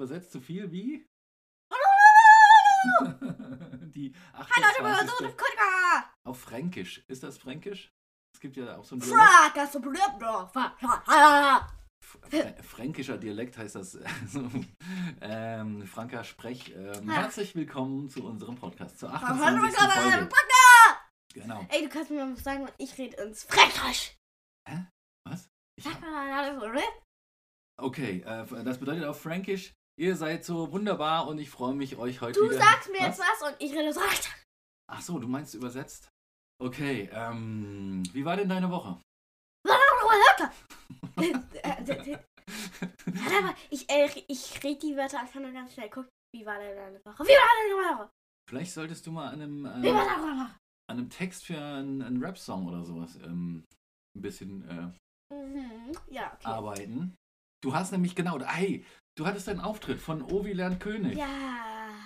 Übersetzt so viel wie die Hallo, ich bin 28. so Kutka. auf Fränkisch. Ist das Fränkisch? Es gibt ja auch so ein Dialekt. Fränkischer Dialekt heißt das. So, ähm, Franka Sprech. Ähm, herzlich willkommen zu unserem Podcast, zur Hallo, 28. Folge. Genau. Ey, du kannst mir mal was sagen, ich rede ins Fränkisch. Was? Ich hab, okay, äh, das bedeutet auf Fränkisch, ihr seid so wunderbar und ich freue mich, euch heute Du wieder... sagst mir Was? jetzt was und ich rede so. Ach so, du meinst übersetzt? Okay, ähm, wie war denn deine Woche? Warte mal, ich, äh, ich rede die Wörter einfach nur ganz schnell. Guck, wie war denn deine Woche? Wie war deine Woche? Vielleicht solltest du mal an einem, Wie äh, war an deine Woche? einem Text für einen, einen Rap-Song oder sowas ähm, ein bisschen äh, Mhm. Ja, okay. arbeiten. Du hast nämlich genau, hey, du hattest einen Auftritt von Ovi lernt König. Ja.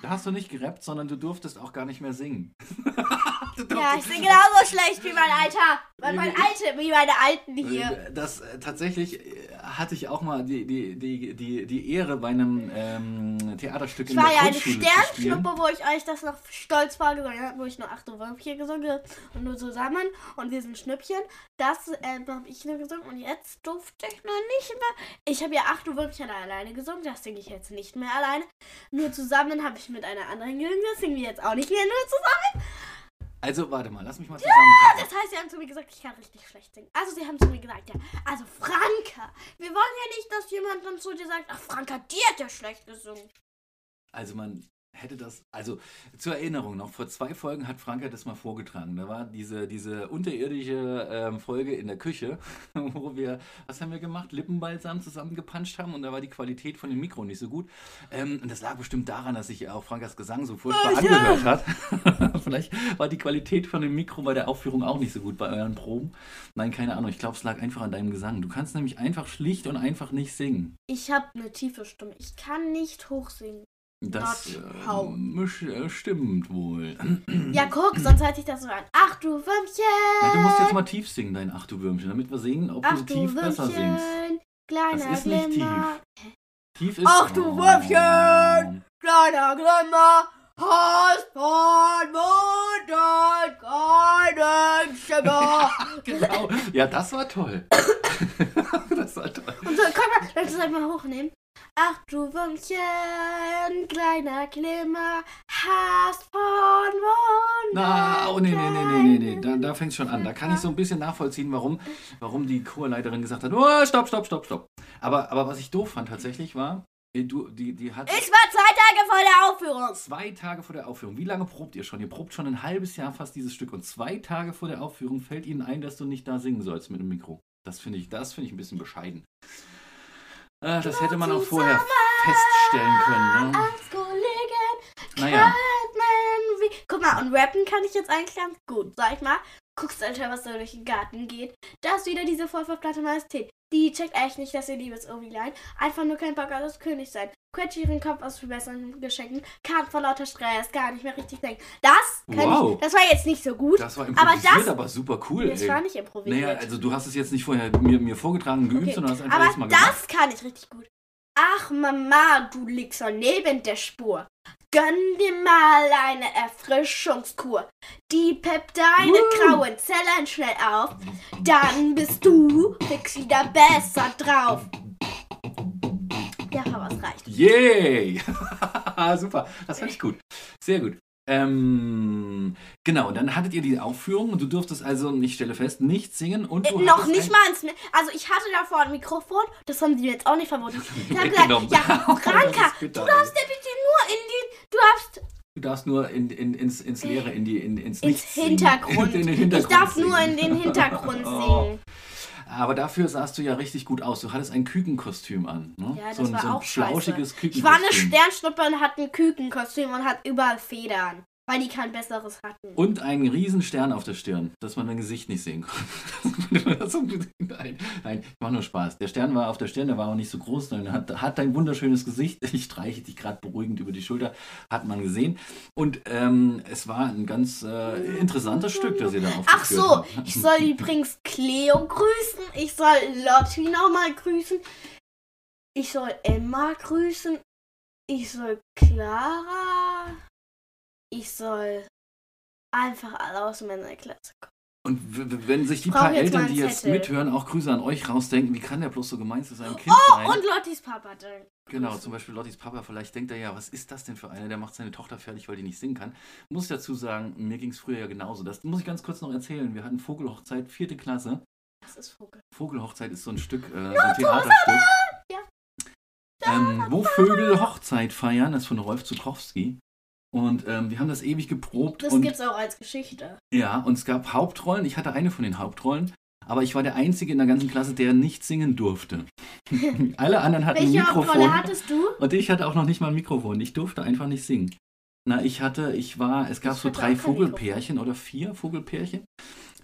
Da hast du nicht gerappt, sondern du durftest auch gar nicht mehr singen. Ja, ich bin genauso schlecht wie mein Alter. Weil mein Ich- Alte, wie meine Alten hier. Äh, Das äh, tatsächlich äh, hatte ich auch mal die, die, die, die, die Ehre bei einem ähm, Theaterstück Ich in war der ja eine Kunstschule zu spielen. Sternschnuppe, wo ich euch das noch stolz vorgesungen habe, wo ich nur acht Würmchen gesungen habe und nur zusammen und wir sind Schnüppchen. Das ähm, habe ich nur gesungen und jetzt durfte ich nur nicht mehr. Ich habe ja acht Würmchen alleine gesungen, das singe ich jetzt nicht mehr alleine. Nur zusammen habe ich mit einer anderen gesungen, das singen wir jetzt auch nicht mehr nur zusammen. Also warte mal, lass mich mal zusammenfassen. Das heißt, sie haben zu mir gesagt, ich kann richtig schlecht singen. Also sie haben zu mir gesagt, ja, also Franka, wir wollen ja nicht, dass jemand dann zu dir sagt, ach Franka, die hat ja schlecht gesungen. Also man hätte das, also zur Erinnerung noch, vor zwei Folgen hat Franka das mal vorgetragen. Da war diese, diese unterirdische ähm, Folge in der Küche, wo wir, was haben wir gemacht? Lippenbalsam zusammengepanscht haben und da war die Qualität von dem Mikro nicht so gut. Ähm, und das lag bestimmt daran, dass sich auch Frankas Gesang so furchtbar Oh, ja. angehört hat. Vielleicht war die Qualität von dem Mikro bei der Aufführung auch nicht so gut bei euren Proben. Nein, keine Ahnung. Ich glaube, es lag einfach an deinem Gesang. Du kannst nämlich einfach schlicht und einfach nicht singen. Ich habe eine tiefe Stimme. Ich kann nicht hoch singen. Das ähm, sch- stimmt wohl. Ja, guck, sonst hört sich das so an. Ach du Würmchen. Ja, du musst jetzt mal tief singen, dein Ach du Würmchen, damit wir sehen, ob Ach du tief besser singst. Würmchen. Kleiner Das ist nicht Glimmer. Tief ist. Ach du Würmchen. Kleiner Glimmer. Hast von Mutter keinen Schimmer. Genau. Ja, das war toll. das war toll. Und so, komm mal, lass uns einmal hochnehmen. Ach du Würmchen, kleiner Glimmer, hast von Wunder. Na, oh nee, nee, nee, nee, nee, nee. Da, da fängt es schon an. Da kann ich so ein bisschen nachvollziehen, warum, warum die Chorleiterin gesagt hat, oh, stopp, stopp, stopp, stopp. Aber, aber was ich doof fand tatsächlich war, du, die, die hat Ich war zwei Tage vor der Aufführung. zwei Tage vor der Aufführung. Wie lange probt ihr schon? Ihr probt schon ein halbes Jahr fast dieses Stück und zwei Tage vor der Aufführung fällt ihnen ein, dass du nicht da singen sollst mit dem Mikro. Das finde ich, das finde ich ein bisschen bescheiden. Äh, das hätte man auch vorher feststellen können. Ne? Als Kollegen Naja. Guck mal, und rappen kann ich jetzt eigentlich ganz gut, sag ich mal. Guckst, Alter, was da durch den Garten geht. Da ist wieder diese vollverplatte Majestät. Die checkt echt nicht, dass ihr liebes Ovilein einfach nur kein Bock hat, das König sein. Quetscht ihren Kopf aus für besseren Geschenken, kann vor lauter Stress gar nicht mehr richtig denken. Das kann Wow. ich. Das war jetzt nicht so gut. Das war Aber improvisiert, das- aber, super cool. das ey. war nicht improvisiert. Naja, also du hast es jetzt nicht vorher mir, mir vorgetragen und geübt, Okay, sondern hast einfach jetzt mal Aber gemacht. das kann ich richtig gut. Ach Mama, du liegst so neben der Spur. Gönn dir mal eine Erfrischungskur. Die peppt deine Woo. grauen Zellen schnell auf. Dann bist du fix wieder besser drauf. Ja, aber reicht. Yay! Super, das fand ich gut. Sehr gut. Ähm, genau, dann hattet ihr die Aufführung und du durftest also, ich stelle fest, nicht singen und du Äh, noch nicht mal ins. Also, ich hatte davor ein Mikrofon. Das haben sie mir jetzt auch nicht verboten. Haben Weggenommen. gesagt, ja, Das Franka, du darfst ja bitte nur in die. Du darfst Du darfst nur in, in, ins, ins Leere, in die, in, ins ins singen. Hintergrund. in Ich Hintergrund darf nur singen. in den Hintergrund Oh. Aber dafür sahst du ja richtig gut aus. Du hattest ein Kükenkostüm an. Ne? Ja, das so ein, war so ein auch flauschiges Kükenkostüm. Ich war eine Sternschnuppe und hatte ein Kükenkostüm und hat überall Federn. Weil die kein besseres hatten. Und einen riesen Stern auf der Stirn, dass man dein Gesicht nicht sehen konnte. nein, nein, ich nur Spaß. Der Stern war auf der Stirn, der war auch nicht so groß, sondern hat, hat ein wunderschönes Gesicht. Ich streiche dich gerade beruhigend über die Schulter, hat man gesehen. Und ähm, es war ein ganz äh, interessantes Stück, das ihr da aufgeführt Ach so, habt. ich soll übrigens Cleo grüßen. Ich soll Lotti nochmal grüßen. Ich soll Emma grüßen. Ich soll Clara. Ich soll einfach alle aus meiner Klasse kommen. Und wenn sich die paar Eltern, die jetzt Zettel. mithören, auch Grüße an euch rausdenken, wie kann der bloß so gemein zu seinem Kind Oh, sein? und Lottis Papa. Dann. Genau, zum Beispiel Lottis Papa, vielleicht denkt er ja, was ist das denn für einer, der macht seine Tochter fertig, weil die nicht singen kann. Muss dazu sagen, mir ging es früher ja genauso. Das muss ich ganz kurz noch erzählen. Wir hatten Vogelhochzeit, vierte Klasse. Das ist Vogel. Vogelhochzeit ist so ein Stück, äh, so ein Theaterstück. Ja. Ähm, wo Vögel Hochzeit feiern, das ist von Rolf Zukowski. Und ähm, wir haben das ewig geprobt. Das und gibt's auch als Geschichte. ja, und es gab Hauptrollen. Ich hatte eine von den Hauptrollen. Aber ich war der Einzige in der ganzen Klasse, der nicht singen durfte. Alle anderen hatten ein Welche Mikrofon. Hauptrolle hattest du? Und ich hatte auch noch nicht mal ein Mikrofon. Ich durfte einfach nicht singen. Na, ich hatte, ich war, es gab Ich so drei Vogelpärchen oder vier Vogelpärchen,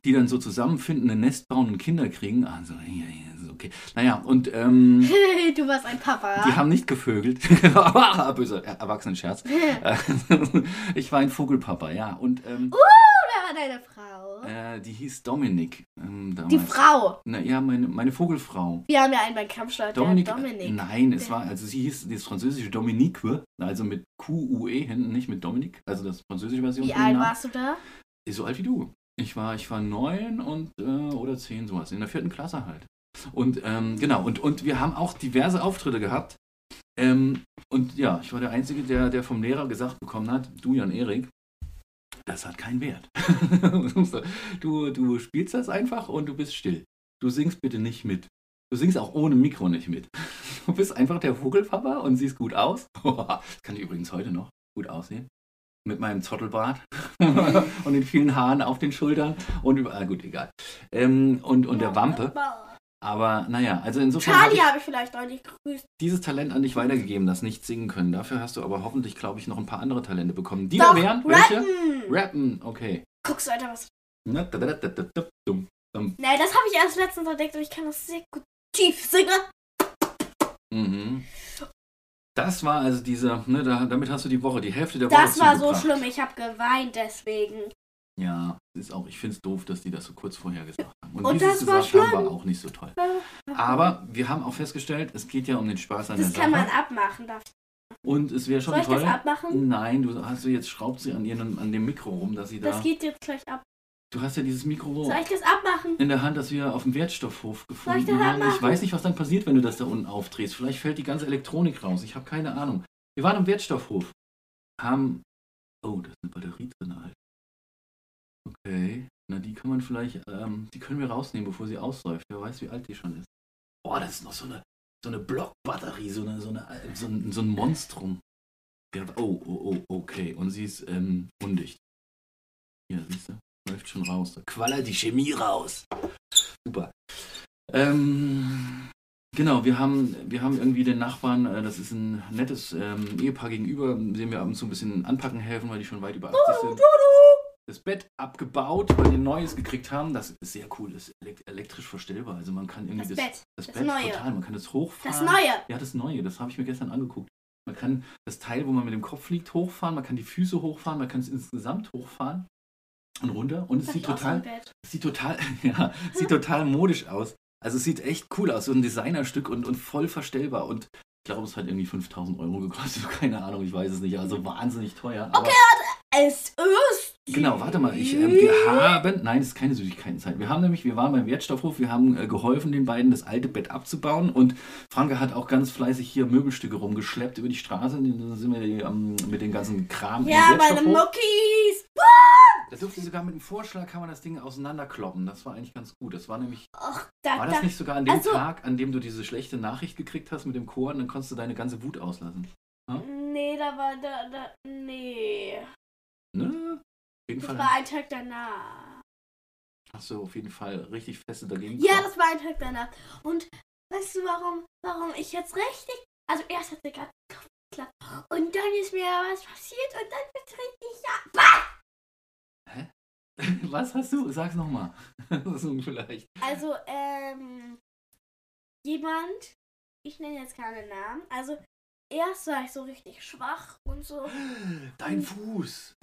die dann so zusammenfinden, ein Nest bauen und Kinder kriegen. Also, ja, ja, ist okay. Naja, und ähm, du warst ein Papa. die haben nicht gevögelt. Böser äh, Erwachsenenscherz. Äh, ich war ein Vogelpapa, ja. Und ähm, Wer war deine Frau? äh, die hieß Dominik. Ähm. Die Frau. Na, ja, meine, meine Vogelfrau. Wir haben ja einen beim der Dominik, Dominik. Nein, es war, also sie hieß das französische Dominique, also mit Q-U-E hinten, nicht mit Dominik, also das französische Version. Wie alt warst du da? So alt wie du. Ich war, ich war neun und äh, oder zehn sowas, in der vierten Klasse halt. Und ähm, genau, und, und wir haben auch diverse Auftritte gehabt. Ähm, und ja, ich war der Einzige, der, der vom Lehrer gesagt bekommen hat, du Jan Erik, das hat keinen Wert. du, du spielst das einfach und du bist still. Du singst bitte nicht mit. Du singst auch ohne Mikro nicht mit. Du bist einfach der Vogelpapa und siehst gut aus. Das kann ich übrigens heute noch gut aussehen. Mit meinem Zottelbart und den vielen Haaren auf den Schultern und überall, gut, egal. Ähm, und und der Wampe. Aber naja, also insofern habe Charlie ich habe ich vielleicht noch nicht gegrüßt. dieses Talent an dich weitergegeben, das nicht singen können. Dafür hast du aber hoffentlich, glaube ich, noch ein paar andere Talente bekommen. Die Doch, da wären? Welche? rappen. Rappen, okay. Guckst du, Alter, was. Na, da, da, da. Nee, das habe ich erst letztens entdeckt und ich kann das sehr gut tief singen. Mhm. Das war also dieser, ne, da, damit hast du die Woche, die Hälfte der Woche Das war so schlimm, ich habe geweint deswegen. Ja, ist auch, ich finde es doof, dass die das so kurz vorher gesagt haben. Und es das war gesagt haben, schlimm. war auch nicht so toll. Aber wir haben auch festgestellt, es geht ja um den Spaß an Das der kann Sache. man abmachen. Darf Und es wäre schon Soll ich toll. das abmachen? Nein, du hast du jetzt schraubt sie an ihrem, an dem Mikro rum, dass sie da. Das geht jetzt gleich ab. Du hast ja dieses Mikro Soll ich das abmachen? in der Hand, das wir auf dem Wertstoffhof Soll ich gefunden das haben. Ich abmachen? weiß nicht, was dann passiert, wenn du das da unten aufdrehst. Vielleicht fällt die ganze Elektronik raus. Ich habe keine Ahnung. Wir waren im Wertstoffhof. Haben. Oh, da ist eine Batterie drin halt. Okay. Na, die kann man vielleicht. Ähm, die können wir rausnehmen, bevor sie ausläuft. Wer weiß, wie alt die schon ist. Boah, das ist noch so eine, so eine Blockbatterie, so, eine, so, eine, so, ein, so ein Monstrum. Ja, oh, oh, oh, okay. Und sie ist ähm, undicht. Hier, siehst du? Läuft schon raus. Da quallert die Chemie raus. Super. Ähm, genau, wir haben, wir haben irgendwie den Nachbarn, äh, das ist ein nettes ähm, Ehepaar gegenüber, dem wir ab und zu ein bisschen anpacken helfen, weil die schon weit über 80 sind. Das Bett abgebaut, weil die ein neues gekriegt haben. Das ist sehr cool, ist elek- elektrisch verstellbar. Also man kann irgendwie Das das, Bett. das das Bett Neue. total, man kann das hochfahren. Das Neue. Ja, das Neue, das habe ich mir gestern angeguckt. Man kann das Teil, wo man mit dem Kopf liegt, hochfahren, man kann die Füße hochfahren, man kann es insgesamt hochfahren und runter. Und es sieht total, sieht total, ja, sieht total modisch aus. Also es sieht echt cool aus, so ein Designerstück und, und voll verstellbar. Und ich glaube, es hat irgendwie 5000 Euro gekostet, keine Ahnung, ich weiß es nicht. Also wahnsinnig teuer. Okay, Es ist. Genau, warte mal. Ich, ähm, wir haben, nein, es ist keine Süßigkeitenzeit. Wir haben nämlich, wir waren beim Wertstoffhof, wir haben äh, geholfen, den beiden das alte Bett abzubauen und Franke hat auch ganz fleißig hier Möbelstücke rumgeschleppt über die Straße. Dann sind wir ähm, mit den ganzen Kram Ja, meine. Muckis. Da durfte sogar mit dem Vorschlag kann man das Ding auseinanderkloppen. Das war eigentlich ganz gut. Das war nämlich, Ach, da, war das da. nicht sogar an dem also- Tag, an dem du diese schlechte Nachricht gekriegt hast mit dem Chor und dann konntest du deine ganze Wut auslassen? Nee, da war da, da. Nee. Ne? Auf jeden Das Fall war ein Tag danach. hast du auf jeden Fall richtig feste dagegen Ja, das war ein Tag danach. Und weißt du, warum, warum ich jetzt richtig. Also erst hat der Kopf geklappt. Und dann ist mir was passiert und dann wird richtig. Ja. Was hast du? Sag's nochmal. so vielleicht. Also, ähm. Jemand. Ich nenne jetzt keine Namen. Also, erst war ich so richtig schwach und so. Dein Fuß.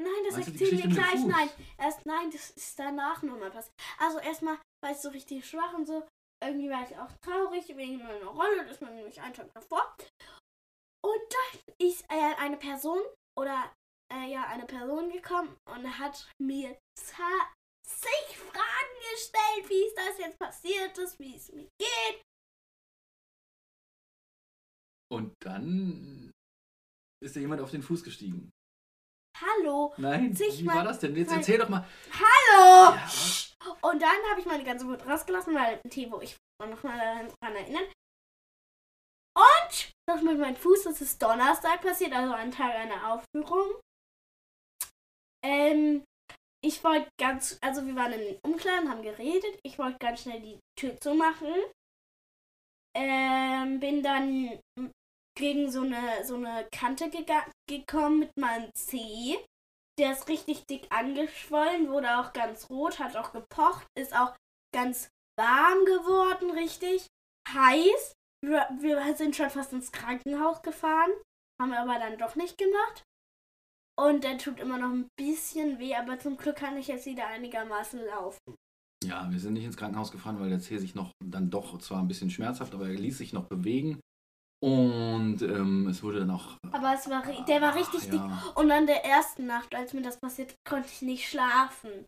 Nein, das mit dem gleich. Nein, erst nein, das ist danach nochmal passiert. Also erstmal war ich so richtig schwach und so. irgendwie war ich auch traurig wegen meiner Rolle, das war nämlich einen Tag davor. Und dann ist äh, eine Person oder äh, ja, eine Person gekommen und hat mir zig Fragen gestellt, wie es das jetzt passiert ist, wie es mir geht. Und dann ist da jemand auf den Fuß gestiegen. Hallo. Nein, wie war das denn? Jetzt erzähl doch mal. Hallo! Ja? Und dann habe ich meine ganze Wut rausgelassen, weil wo ich noch mal daran erinnern. Und das mit meinem Fuß, das ist Donnerstag passiert, also ein Tag einer Aufführung. Ähm, ich wollte ganz, also wir waren in den Umkleiden, haben geredet. Ich wollte ganz schnell die Tür zumachen. Ähm, bin dann gegen so eine, so eine Kante gekommen mit meinem Zeh. Der ist richtig dick angeschwollen, wurde auch ganz rot, hat auch gepocht, ist auch ganz warm geworden, richtig heiß. Wir, wir sind schon fast ins Krankenhaus gefahren, haben aber dann doch nicht gemacht. Und der tut immer noch ein bisschen weh, aber zum Glück kann ich jetzt wieder einigermaßen laufen. Ja, wir sind nicht ins Krankenhaus gefahren, weil der Zeh sich noch dann doch zwar ein bisschen schmerzhaft, aber er ließ sich noch bewegen. Und ähm, es wurde dann auch. Aber es war, der war richtig dick. ja, Und an der ersten Nacht, als mir das passiert, konnte ich nicht schlafen.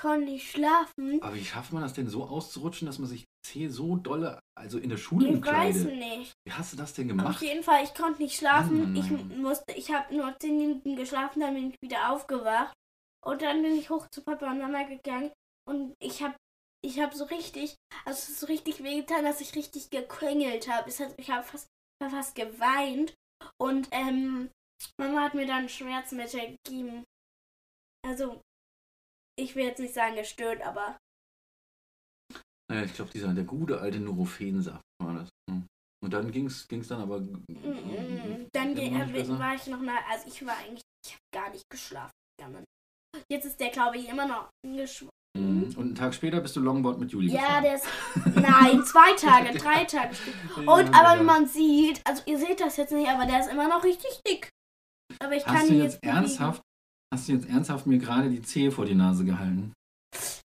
Konnte nicht schlafen. Aber wie schafft man das denn so auszurutschen, dass man sich Zeh so dolle, also in der Schule Ich weiß nicht. Wie hast du das denn Auf gemacht? jeden Fall, ich konnte nicht schlafen. Mann, Ich Mann. musste, ich habe nur 10 Minuten geschlafen, dann bin ich wieder aufgewacht. Und dann bin ich hoch zu Papa und Mama gegangen. Und ich habe ich habe so richtig, also es ist so richtig wehgetan, dass ich richtig gequengelt habe. Ich habe fast, fast geweint. Und ähm, Mama hat mir dann Schmerzmittel gegeben. Also, ich will jetzt nicht sagen gestört, aber Naja, ich glaube, dieser der gute alte Nurophensaft war das. Hm. Und dann ging es dann aber. Mm, Dann ge- immer nicht äh, war ich noch mal, also ich war eigentlich, ich habe gar nicht geschlafen. Jetzt ist der, glaube ich, immer noch geschwommen. Und einen Tag später bist du Longboard mit Juli Ja, gefahren. der ist, nein, zwei Tage, drei Tage. Und, Ja, aber ja. wie man sieht, also ihr seht das jetzt nicht, aber der ist immer noch richtig dick. Aber ich kann Hast du ihn jetzt bewegen. ernsthaft, hast du jetzt ernsthaft mir gerade die Zehe vor die Nase gehalten?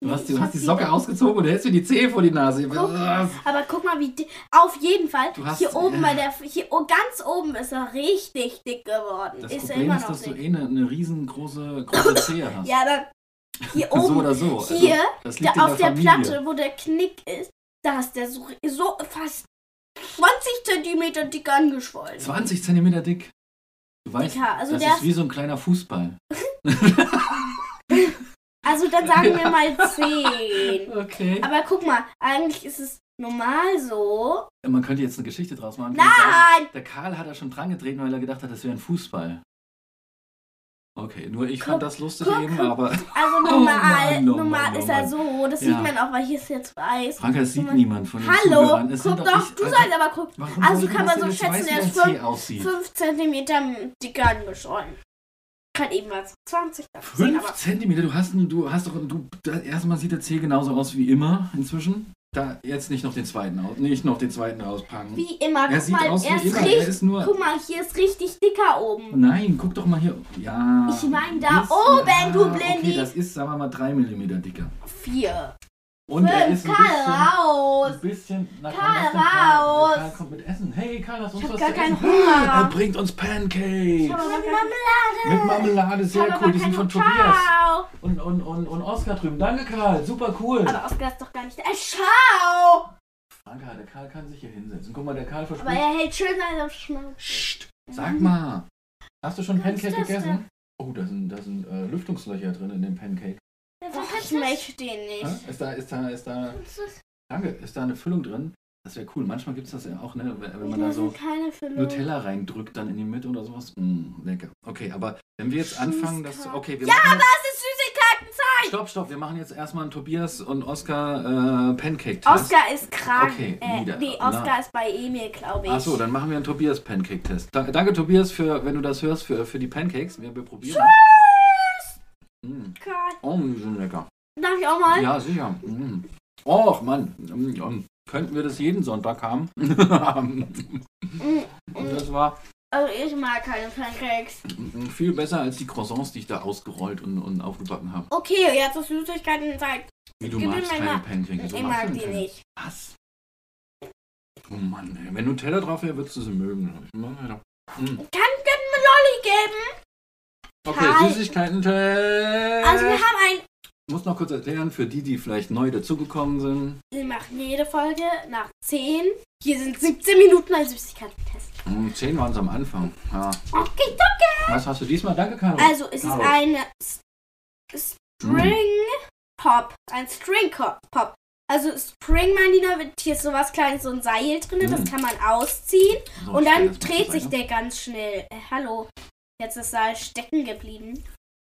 Du hast, du hast die Socke ausgezogen und hältst mir die Zehe vor die Nase. Guck. Aber guck mal, wie dick. Auf jeden Fall. Du hast- hier oben bei der. Hier oh, ganz oben ist er richtig dick geworden. Das ist er Problem immer ist, noch dass du dick. eh eine, eine riesengroße große Zehe hast. Ja, aber hier so oben. oder so. Also, hier, auf der, der. Platte, wo der Knick ist, da ist der so, so fast 20 Zentimeter dick angeschwollen. 20 Zentimeter dick. Du weißt, Dicker, also das der ist wie so ein kleiner Fußball. Also dann sagen wir mal 10. Okay. Aber guck mal, eigentlich ist es normal so. Man könnte jetzt eine Geschichte draus machen. Könnte sagen, Nein! Der Karl hat da schon dran getreten, weil er gedacht hat, das wäre ein Fußball. Okay, nur ich Guck, fand das lustig guck, eben, guck. aber Also normal, Mann, oh normal Mann, oh ist er so. Das Ja. sieht man auch, weil hier ist jetzt weiß. Franka, es sieht niemand von den Hallo, guck doch, ich- du Alter, sollst aber gucken. Also kann das man so schätzen, er ist dein Zeh fünf- aussieht. 5 cm dicker angeschwollen. Kann eben was 20 10, 5 aber Zentimeter, du hast, du hast doch, du, erstmal sieht der Zeh genauso aus wie immer inzwischen. Da jetzt nicht noch den zweiten aus, nicht noch den zweiten rauspacken. wie immer. er Guck sieht mal, aus er wie ist immer, er richtig. ist nur... Guck mal, hier ist richtig dicker oben. Nein, guck doch mal hier. Ja. Ich mein da bisschen- oben, du ah, Blindi. Okay, das ist, sagen wir mal, 3 mm dicker. 4. Und er ist 5, ein Karl bisschen... raus. Ein bisschen. Na, komm, Karl, raus. Karl kommt mit Essen. Hey, Karl, lass uns Ich hab was gar zu keinen essen. Hunger. Er bringt uns Pancakes. Hab aber Mit Marmelade, Ich sehr cool. aber Die sind keine von Tobias. Ciao. Und, und, und, und Oskar drüben. Danke, Karl. Super cool. Aber Oskar ist doch gar nicht da. Äh, Ciao. Franka, der Karl kann sich hier hinsetzen. Guck mal, der Karl Aber verspricht. er hält schön seine Schnauze. Psst, sag mal. Hast du schon Pancake gegessen? Oh, da sind, da sind äh, Lüftungslöcher drin in dem Pancake. Ach, ich möchte den nicht. Ist da, ist da, ist da, danke, ist da eine Füllung drin? Das wäre cool. Manchmal gibt es das ja auch, ne? Wenn wenn man da so. Nutella reindrückt dann in die Mitte oder sowas. Mm, lecker. Okay, aber wenn wir jetzt anfangen, das. Süßigkeiten. Okay, wir Ja, machen aber es ist Süßigkeitenzeit. Stopp, stopp, wir machen jetzt erstmal einen Tobias und Oscar äh, Pancake-Test. Oskar ist krank. Okay, äh, wieder. nee, Na. Oskar ist bei Emil, glaube ich. Achso, dann machen wir einen Tobias Pancake-Test. Da, danke, Tobias, für, wenn du das hörst, für, für die Pancakes. Wir, wir probieren. Mm. Oh, die sind lecker. Darf ich auch mal? Ja, sicher. Mm. Och, Mann. Mm, mm. Könnten wir das jeden Sonntag haben? Mm, Und mm. das war Also ich mag keine Pancakes. viel besser als die Croissants, die ich da ausgerollt und, und aufgebacken habe. Okay, jetzt ist Süßigkeitenzeit. Wie du magst keine Pancakes. Du Ich mag denn die keine? nicht. Was? Oh Mann, ey. wenn Nutella drauf wäre, würdest du sie mögen. Mach weiter. Mm. Kann ich mir Lolli geben? Okay, Hi. Süßigkeiten. Test. Also wir haben ein... Ich muss noch kurz erklären, für die, die vielleicht neu dazugekommen sind. Wir machen jede Folge nach 10. Hier sind 17 Minuten als Süßigkeiten-Test. Hm, Zehn waren es am Anfang. Ja. Okay, danke. Was hast du diesmal? Danke, Caro. Also es ist Caro. ein S- String Pop. Ein String Pop. Also Spring Manina, hier ist sowas kleines, so ein Seil drin, das Mm. kann man ausziehen So, und dann dreht sich der ganz schnell. Äh, hallo, jetzt ist Seil stecken geblieben.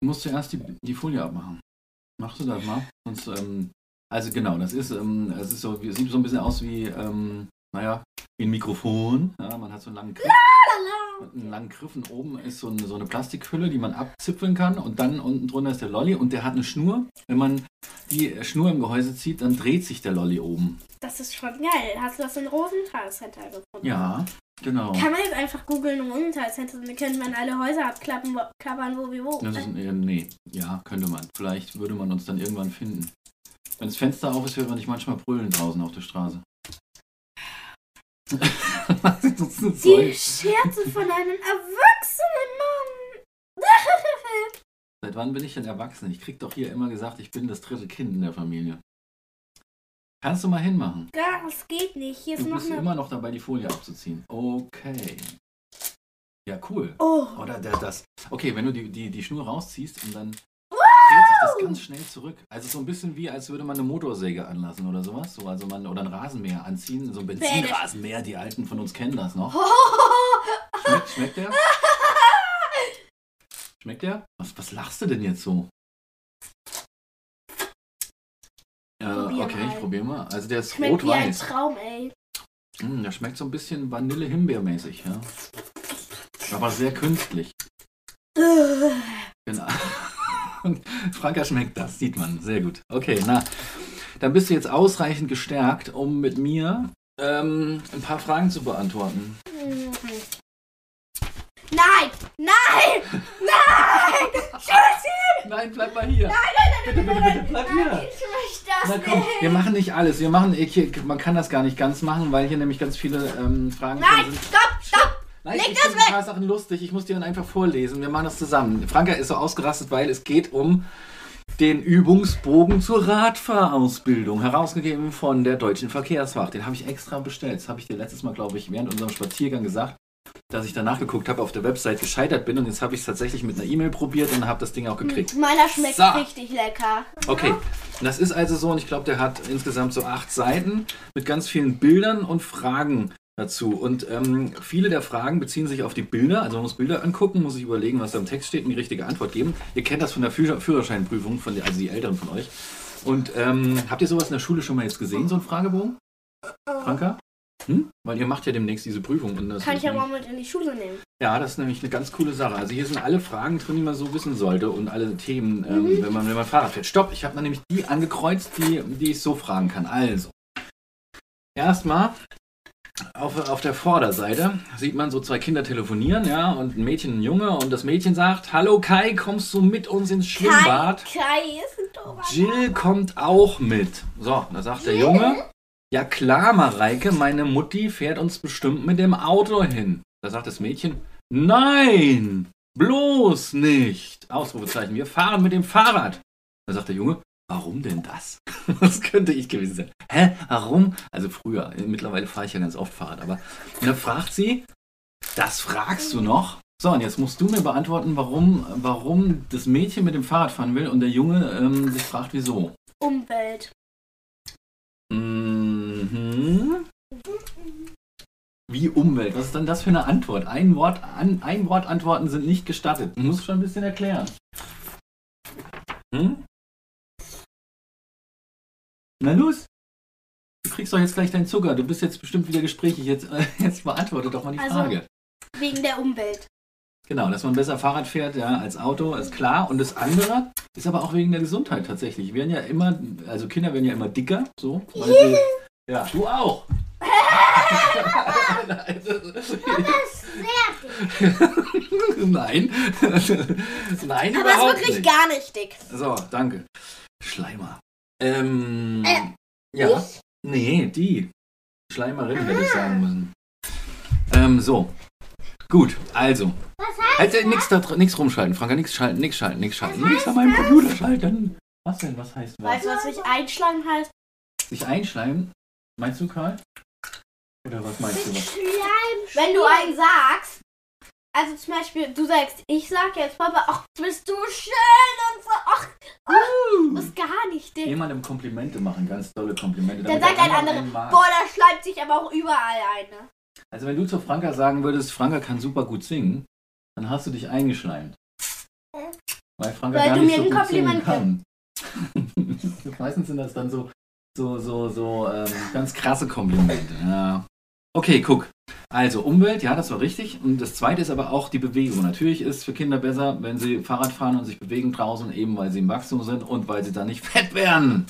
Du musst zuerst die, die Folie abmachen. Machst du das mal? Sonst, ähm, also genau, das ist, ähm, es ist so, sieht so ein bisschen aus wie, ähm, naja, wie ein Mikrofon. Ja, man hat so einen langen Griff. Mit einem langen Griff und oben ist so eine, so eine Plastikhülle, die man abzipfeln kann und dann unten drunter ist der Lolli und der hat eine Schnur. Wenn man die Schnur im Gehäuse zieht, dann dreht sich der Lolli oben. Das ist schon geil. Hast du das in Rosenthal Center gefunden? Ja, genau. Kann man jetzt einfach googeln Rosenthal Center, dann könnte man alle Häuser abklappen, wo, klappern, wo wie wo. Das ist, äh, nee, ja, könnte man. Vielleicht würde man uns dann irgendwann finden. Wenn das Fenster auf ist, hört man dich manchmal brüllen draußen auf der Straße. Was ist das denn Die Zeug? Scherze von einem erwachsenen Mann. Seit wann bin ich denn erwachsen? Ich krieg doch hier immer gesagt, ich bin das dritte Kind in der Familie. Kannst du mal hinmachen? das geht nicht. Hier ist Du noch bist eine. immer noch dabei, die Folie abzuziehen. Okay. Ja, cool. Oh. Oder der, das. Okay, wenn du die, die, die Schnur rausziehst und dann dreht sich das ganz schnell zurück. Also so ein bisschen wie, als würde man eine Motorsäge anlassen oder sowas. So, also man, oder ein Rasenmäher anziehen. So ein Benzinrasenmäher, die Alten von uns kennen das noch. Schmeckt, schmeckt der? Schmeckt der? Was, was lachst du denn jetzt so? Äh, Probier okay, mal. ich probiere mal. Also der ist Schmeckt wie ein rot-weiß. Traum, ey. Mm, der schmeckt so ein bisschen Vanille-Himbeermäßig, ja. Aber sehr künstlich. Genau. Franka schmeckt das, sieht man. Sehr gut. Okay, na. Dann bist du jetzt ausreichend gestärkt, um mit mir ähm, ein paar Fragen zu beantworten. Nein! Nein! Nein! Tschüssi! Nein, bleib mal hier. Nein, nein, nein, Bitte, nein, bitte, nein, bitte, bleib nein, hier. Ich möchte das Na komm, nicht. wir machen nicht alles. Wir machen, hier- man kann das gar nicht ganz machen, weil hier nämlich ganz viele ähm, Fragen Nein, sind. stopp, stopp! Nein, Leg ich das ein paar Sachen lustig. Ich muss dir dann einfach vorlesen. Wir machen das zusammen. Franka ist so ausgerastet, weil es geht um den Übungsbogen zur Radfahrausbildung, herausgegeben von der Deutschen Verkehrswacht. Den habe ich extra bestellt. Das habe ich dir letztes Mal, glaube ich, während unserem Spaziergang gesagt, dass ich danach geguckt habe, auf der Website gescheitert bin. Und jetzt habe ich es tatsächlich mit einer E-Mail probiert und habe das Ding auch gekriegt. Meiner schmeckt So. richtig lecker. Okay, das ist also so, und ich glaube, der hat insgesamt so acht Seiten mit ganz vielen Bildern und Fragen dazu. Und ähm, viele der Fragen beziehen sich auf die Bilder. Also man muss Bilder angucken, muss sich überlegen, was da im Text steht und die richtige Antwort geben. Ihr kennt das von der Führer Führerscheinprüfung, von der, also die Älteren von euch. Und ähm, habt ihr sowas in der Schule schon mal jetzt gesehen, so ein Fragebogen? Franka? Hm? Weil ihr macht ja demnächst diese Prüfung. Und das Kann ich ja nämlich- mal mit in die Schule nehmen. ja, das ist nämlich eine ganz coole Sache. Also hier sind alle Fragen drin, die man so wissen sollte und alle Themen, ähm, Mhm. wenn, man, wenn man Fahrrad fährt. Stopp, ich habe nämlich die angekreuzt, die, die ich so fragen kann. Also, erstmal auf, auf der Vorderseite sieht man so zwei Kinder telefonieren, ja, und ein Mädchen und ein Junge. Und das Mädchen sagt, hallo Kai, kommst du mit uns ins Schwimmbad? Kai, Kai ist ein doofer. Jill kommt auch mit. So, da sagt der Junge, ja klar, Mareike, meine Mutti fährt uns bestimmt mit dem Auto hin. Da sagt das Mädchen, nein, bloß nicht. Ausrufezeichen, wir fahren mit dem Fahrrad. Da sagt der Junge, warum denn das? Das könnte ich gewesen sein. Hä, warum? Also früher, mittlerweile fahre ich ja ganz oft Fahrrad, aber und dann fragt sie, das fragst du noch? So, und jetzt musst du mir beantworten, warum, warum das Mädchen mit dem Fahrrad fahren will und der Junge ähm, sich fragt, wieso. Umwelt. Mhm. Wie Umwelt? Was ist denn das für eine Antwort? Ein Wort, an, ein Wort Antworten sind nicht gestattet. Du musst schon ein bisschen erklären. Hm? Na los. Du kriegst doch jetzt gleich deinen Zucker. Du bist jetzt bestimmt wieder gesprächig. Jetzt, äh, jetzt beantworte doch mal die Also- Frage. Wegen der Umwelt. Genau, dass man besser Fahrrad fährt, ja, als Auto, ist klar. Und das andere ist aber auch wegen der Gesundheit tatsächlich. Wir werden ja immer, also Kinder werden ja immer dicker, so. Weil sie, ja, du auch. Nein. Nein, Aber ist überhaupt wirklich nicht. gar nicht dick. So, danke. Schleimer. Ähm, Äh, ja. Nee, die. Schleimerin hätte ich sagen müssen. Ähm, so. Gut, also. Was heißt Halt, äh, nix, da, dr- nix rumschalten, Franka, nix schalten, nix schalten, nix schalten. Nix an meinem Computer schalten. Was denn, was heißt was? Weißt du, was sich einschlagen heißt? Sich einschleimen? Meinst du, Karl? Oder was meinst du? Was? Wenn du einen sagst, also zum Beispiel, du sagst, ich sag jetzt Papa, ach, bist du schön und so, ach, das ist gar nicht dick. Jemandem Komplimente machen, ganz tolle Komplimente. Dann sagt ein der anderer, boah, da schleimt sich aber auch überall eine. Also wenn du zu Franka sagen würdest, Franka kann super gut singen, dann hast du dich eingeschleimt. Weil Franka Weil gar du nicht mir so ein gut singen Kompliment kann. Meistens sind das dann so, so, so, so ähm, ganz krasse Komplimente. Ja. Okay, guck. Also Umwelt, ja, das war richtig. Und das zweite ist aber auch die Bewegung. Natürlich ist es für Kinder besser, wenn sie Fahrrad fahren und sich bewegen draußen, eben weil sie im Wachstum sind und weil sie dann nicht fett werden.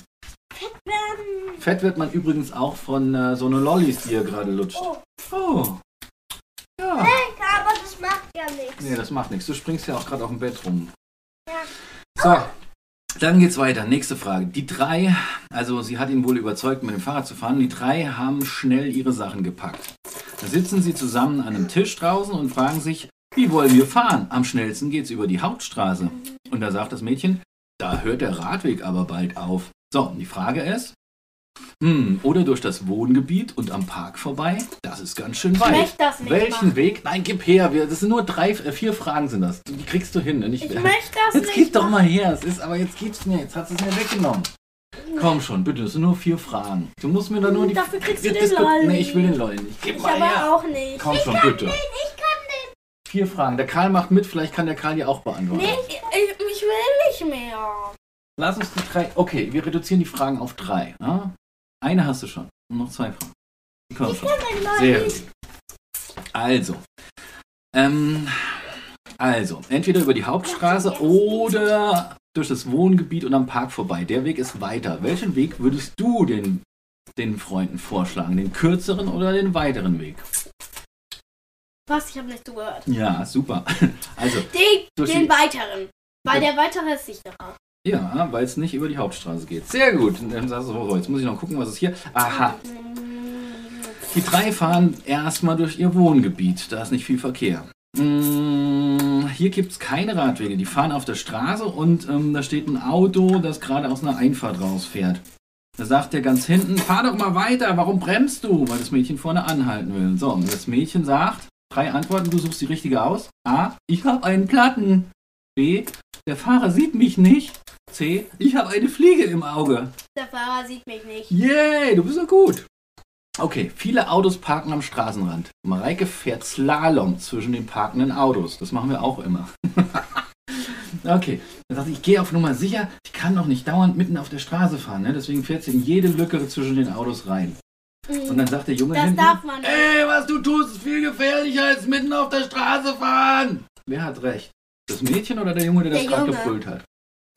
werden. Fett wird man übrigens auch von äh, so einer Lollis, die ihr gerade lutscht. Oh. Oh. Ja. Aber das macht ja nichts. Nee, das macht nichts. Du springst ja auch gerade auf dem Bett rum. Ja. So, dann geht's weiter. Nächste Frage. Die drei, also sie hat ihn wohl überzeugt, mit dem Fahrrad zu fahren. Die drei haben schnell ihre Sachen gepackt. Da sitzen sie zusammen an einem Tisch draußen und fragen sich, wie wollen wir fahren? Am schnellsten geht's über die Hauptstraße. Und da sagt das Mädchen, da hört der Radweg aber bald auf. So, die Frage ist, hm, oder durch das Wohngebiet und am Park vorbei? Das ist ganz schön Ich weit. möchte das nicht Welchen machen. Weg? Nein, gib her. Wir, das sind nur drei, äh, vier Fragen sind das. Die kriegst du hin. Nicht, Ich möchte das jetzt nicht gib doch mal her. Es ist, aber jetzt gib's mir. Jetzt hat es mir weggenommen. Komm schon, bitte. Das sind nur vier Fragen. Du musst mir da nur die. Dafür kriegst du wir den Lolli. Nee, ich will den Lolli nicht. Gib Ich mal her. aber auch nicht. Komm schon, bitte. Ich kann den. Vier Fragen. Der Karl macht mit. Vielleicht kann der Karl die auch beantworten. Nee, ich, ich, ich will nicht mehr. Lass uns die drei. Okay, wir reduzieren die Fragen auf drei. Ja? Eine hast du schon. Und noch zwei Fragen. Komm schon. Den Sehr gut. Also, ähm, also, entweder über die Hauptstraße oder durch das Wohngebiet und am Park vorbei. Der Weg ist weiter. Welchen Weg würdest du den, den Freunden vorschlagen? Den kürzeren oder den weiteren Weg? Was? Ich habe nicht zugehört. Ja, super. Also, Den, den die- weiteren. Weil der weitere ist sicherer. Ja, weil es nicht über die Hauptstraße geht. Sehr gut. Oh, jetzt muss ich noch gucken, was ist hier. Aha. Die drei fahren erstmal durch ihr Wohngebiet. Da ist nicht viel Verkehr. Mm, Hier gibt es keine Radwege. Die fahren auf der Straße und ähm, da steht ein Auto, das gerade aus einer Einfahrt rausfährt. Da sagt der ganz hinten, fahr doch mal weiter, warum bremst du? Weil das Mädchen vorne anhalten will. So, und das Mädchen sagt, drei Antworten, du suchst die richtige aus. A, ich habe einen Platten. B, der Fahrer sieht mich nicht. C, ich habe eine Fliege im Auge. Der Fahrer sieht mich nicht. Yay, du bist so gut. Okay, viele Autos parken am Straßenrand. Mareike fährt Slalom zwischen den parkenden Autos. Das machen wir auch immer. okay, dann sagt ich gehe auf Nummer sicher. Ich kann doch nicht dauernd mitten auf der Straße fahren. Ne? Deswegen fährt sie in jede Lücke zwischen den Autos rein. Und dann sagt der Junge Das hinten, darf man nicht. Ey, was du tust, ist viel gefährlicher als mitten auf der Straße fahren. Wer hat recht? Das Mädchen oder der Junge, der das Der gerade Junge. gebrüllt hat?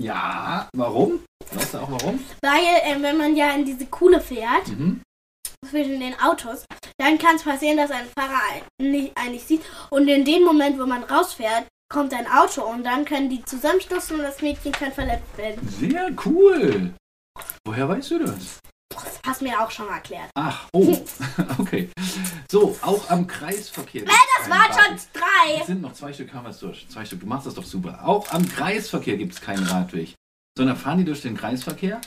Ja, warum? Weißt du auch warum? Weil, äh, wenn man ja in diese Kuhle fährt, Mhm. zwischen den Autos, dann kann es passieren, dass ein Fahrer nicht, einen nicht sieht. Und in dem Moment, wo man rausfährt, kommt ein Auto und dann können die zusammenstoßen und das Mädchen kann verletzt werden. Sehr cool. Woher weißt du das? Das hast du mir auch schon mal erklärt. Ach, oh, okay. So, auch am Kreisverkehr. gibt's Das waren schon drei. Es sind noch zwei Stück, haben wir es durch. Zwei Stück, du machst das doch super. Auch am Kreisverkehr gibt es keinen Radweg. Sondern fahren die durch den Kreisverkehr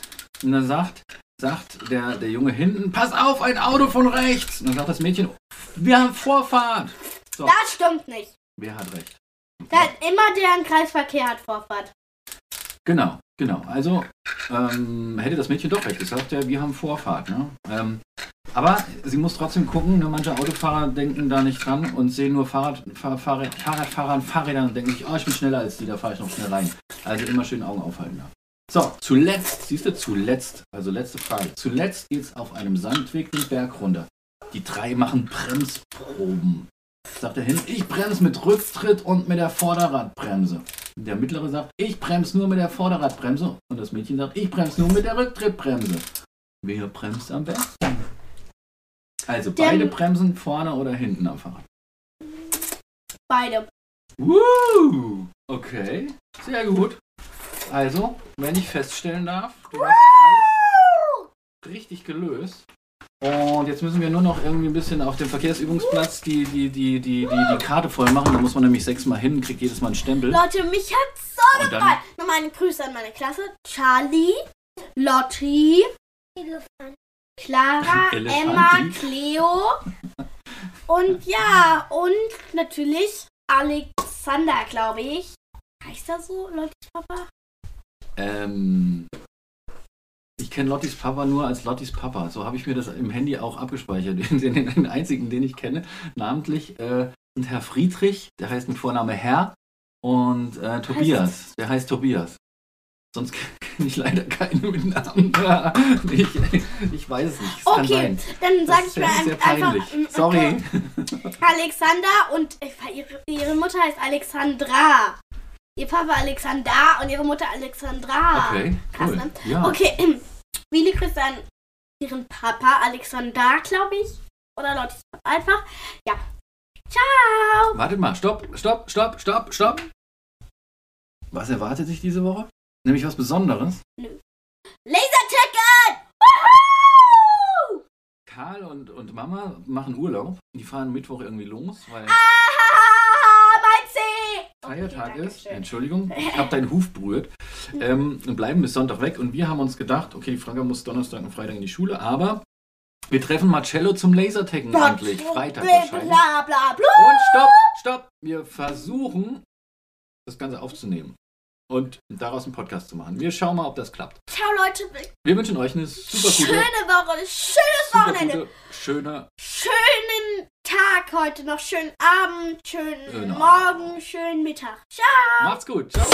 und dann sagt, sagt der, der Junge hinten, pass auf, ein Auto von rechts. Und dann sagt das Mädchen, wir haben Vorfahrt. So, Das stimmt nicht. wer hat recht? Da, immer der im Kreisverkehr hat Vorfahrt. Genau, genau. Also ähm, hätte das Mädchen doch recht gesagt, ja, wir haben Vorfahrt. Ne? Ähm, aber sie muss trotzdem gucken, ne? manche Autofahrer denken da nicht dran und sehen nur Fahrrad, Fahr, Fahrrad, Fahrradfahrer und Fahrräder und denken sich, oh, ich bin schneller als die, da fahre ich noch schnell rein. Also immer schön Augen aufhalten. Ja. So, zuletzt, siehst du, zuletzt, also letzte Frage. Zuletzt geht es auf einem Sandweg den Berg runter. Die drei machen Bremsproben. Sagt er hin, ich bremse mit Rücktritt und mit der Vorderradbremse. Der mittlere sagt, ich bremse nur mit der Vorderradbremse. Und das Mädchen sagt, ich bremse nur mit der Rücktrittbremse. Wer bremst am besten? Also Der- beide bremsen vorne oder hinten am Fahrrad. Beide. Woo! Okay, sehr gut. Also, wenn ich feststellen darf, du hast alles richtig gelöst. Und jetzt müssen wir nur noch irgendwie ein bisschen auf dem Verkehrsübungsplatz die, die, die, die, die, die Karte voll machen. Da muss man nämlich sechsmal hin, kriegt jedes Mal einen Stempel. Leute, mich hat so gefreut. Nochmal eine Grüße an meine Klasse. Charlie, Lotti. Clara. Emma, Cleo. Und ja, und natürlich Alexander, glaube ich. Heißt er so, Lottis Papa? Ähm, ich kenne Lottis Papa nur als Lottis Papa. So habe ich mir das im Handy auch abgespeichert. Den, den, einzigen, den ich kenne, namentlich, äh, sind Herr Friedrich, der heißt mit Vorname Herr, und äh, Tobias, der heißt Tobias. Sonst kenne ich leider keinen mit Namen. ich, ich weiß es nicht. Es kann Okay, sein. dann sage ich sehr ein- einfach. Sorry. Alexander und äh, ihre, ihre Mutter heißt Alexandra. Ihr Papa Alexander und ihre Mutter Alexandra. Okay, Krass, cool. ne? Ja. Okay, viele Grüße an ihren Papa Alexander, glaube ich. Oder Papa einfach. Ja. Ciao. Wartet mal, stopp, stopp, stopp, stopp, stopp. Was erwartet sich diese Woche? Nämlich was Besonderes. Laserticket! Woohoo! Karl und, und Mama machen Urlaub. Die fahren Mittwoch irgendwie los, weil Ah! Feiertag Okay, ist. Entschuldigung, ich habe deinen Huf berührt. Ähm, und bleiben bis Sonntag weg. Und wir haben uns gedacht, okay, Franka muss Donnerstag und Freitag in die Schule, aber wir treffen Marcello zum Lasertaggen endlich. Freitag bla, wahrscheinlich. bla, bla, bla. Und stopp, stopp. Wir versuchen, das Ganze aufzunehmen und daraus einen Podcast zu machen. Wir schauen mal, ob das klappt. Ciao, Leute. Wir wünschen euch eine super Schöne gute, Woche, schönes Wochenende. gute, schöne Schönen Tag heute noch, schönen Abend, schönen Genau. Morgen, schönen Mittag. Ciao. Macht's gut. Ciao.